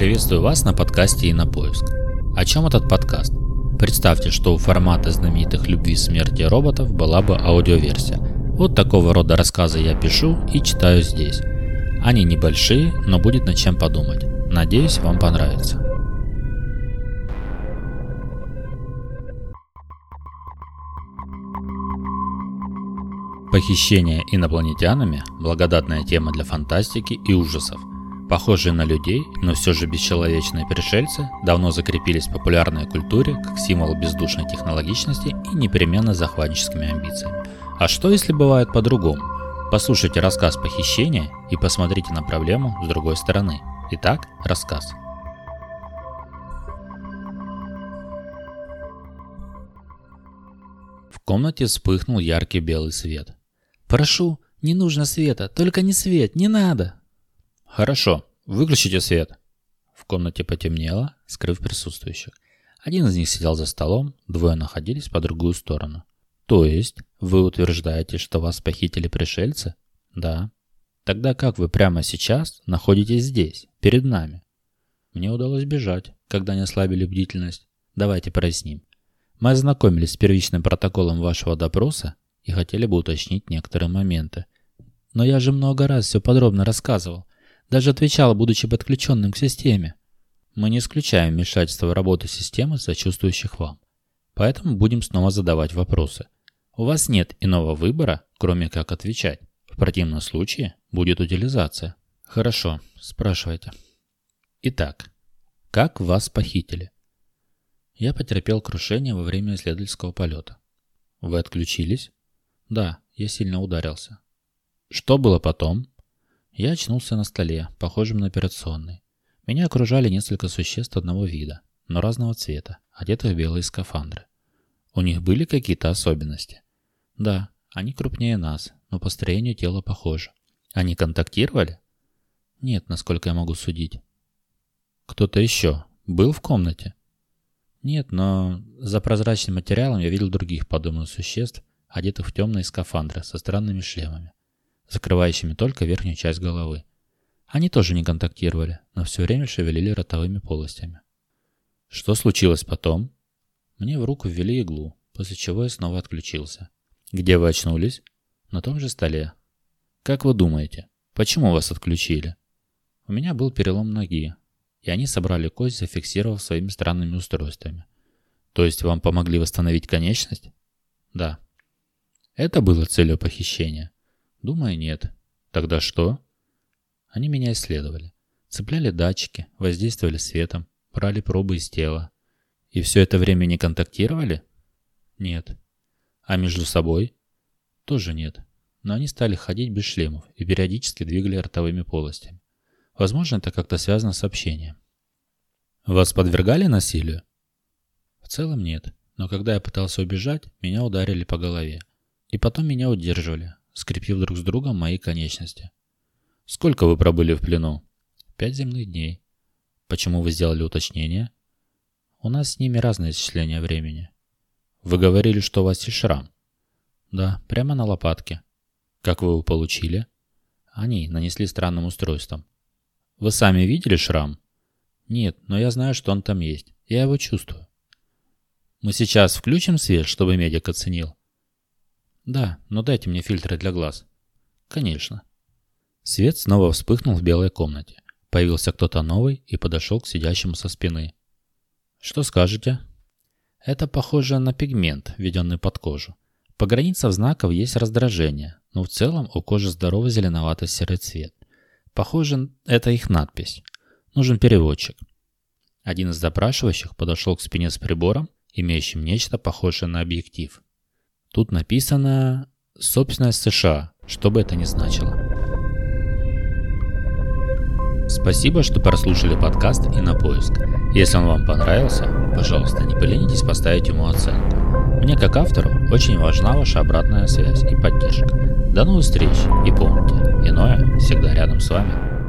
Приветствую вас на подкасте и на поиск. О чем этот подкаст? Представьте, что у формата знаменитых «Любви, смерти роботов» была бы аудиоверсия. Вот такого рода рассказы я пишу и читаю здесь. Они небольшие, но будет над чем подумать. Надеюсь, вам понравится. Похищение инопланетянами – благодатная тема для фантастики и ужасов. Похожие на людей, но все же бесчеловечные пришельцы давно закрепились в популярной культуре как символ бездушной технологичности и непременно захватническими амбициями. А что если бывает по-другому? Послушайте рассказ похищения и посмотрите на проблему с другой стороны. Итак, рассказ. В комнате вспыхнул яркий белый свет. «Прошу, не нужно света, только не свет, не надо!» «Хорошо, выключите свет». В комнате потемнело, скрыв присутствующих. Один из них сидел за столом, двое находились по другую сторону. «То есть, вы утверждаете, что вас похитили пришельцы?» «Да». «Тогда как вы прямо сейчас находитесь здесь, перед нами?» «Мне удалось бежать, когда не ослабили бдительность. Давайте проясним. Мы ознакомились с первичным протоколом вашего допроса и хотели бы уточнить некоторые моменты. Но я же много раз все подробно рассказывал. Даже отвечал, будучи подключенным к системе. Мы не исключаем вмешательство в работу системы, сочувствующих вам. Поэтому будем снова задавать вопросы. У вас нет иного выбора, кроме как отвечать. В противном случае будет утилизация. Хорошо, спрашивайте. Итак, как вас похитили? Я потерпел крушение во время исследовательского полета. Вы отключились? Да, я сильно ударился. Что было потом? Я очнулся на столе, похожем на операционный. Меня окружали несколько существ одного вида, но разного цвета, одетых в белые скафандры. У них были какие-то особенности? Да, они крупнее нас, но по строению тела похожи. Они контактировали? Нет, насколько я могу судить. Кто-то еще был в комнате? Нет, но за прозрачным материалом я видел других подобных существ, одетых в темные скафандры со странными шлемами закрывающими только верхнюю часть головы. Они тоже не контактировали, но все время шевелили ротовыми полостями. Что случилось потом? Мне в руку ввели иглу, после чего я снова отключился. Где вы очнулись? На том же столе. Как вы думаете, почему вас отключили? У меня был перелом ноги, и они собрали кость, зафиксировав своими странными устройствами. То есть вам помогли восстановить конечность? Да. Это было целью похищения. Думаю, нет. Тогда что? Они меня исследовали. Цепляли датчики, воздействовали светом, брали пробы из тела. И все это время не контактировали? Нет. А между собой? Тоже нет. Но они стали ходить без шлемов и периодически двигали ротовыми полостями. Возможно, это как-то связано с общением. Вас подвергали насилию? В целом нет. Но когда я пытался убежать, меня ударили по голове. И потом меня удерживали, скрепив друг с другом мои конечности. «Сколько вы пробыли в плену?» «Пять земных дней». «Почему вы сделали уточнение?» «У нас с ними разное исчисление времени». «Вы говорили, что у вас есть шрам?» «Да, прямо на лопатке». «Как вы его получили?» «Они нанесли странным устройством». «Вы сами видели шрам?» «Нет, но я знаю, что он там есть. Я его чувствую». «Мы сейчас включим свет, чтобы медик оценил?» «Да, но дайте мне фильтры для глаз». «Конечно». Свет снова вспыхнул в белой комнате. Появился кто-то новый и подошел к сидящему со спины. «Что скажете?» Это похоже на пигмент, введенный под кожу. По границам знаков есть раздражение, но в целом у кожи здоровый зеленовато-серый цвет. Похоже, это их надпись. Нужен переводчик. Один из запрашивающих подошел к спине с прибором, имеющим нечто похожее на объектив. Тут написано «Собственность США», что бы это ни значило. Спасибо, что прослушали подкаст и на поиск. Если он вам понравился, пожалуйста, не поленитесь поставить ему оценку. Мне как автору очень важна ваша обратная связь и поддержка. До новых встреч и помните, иное всегда рядом с вами.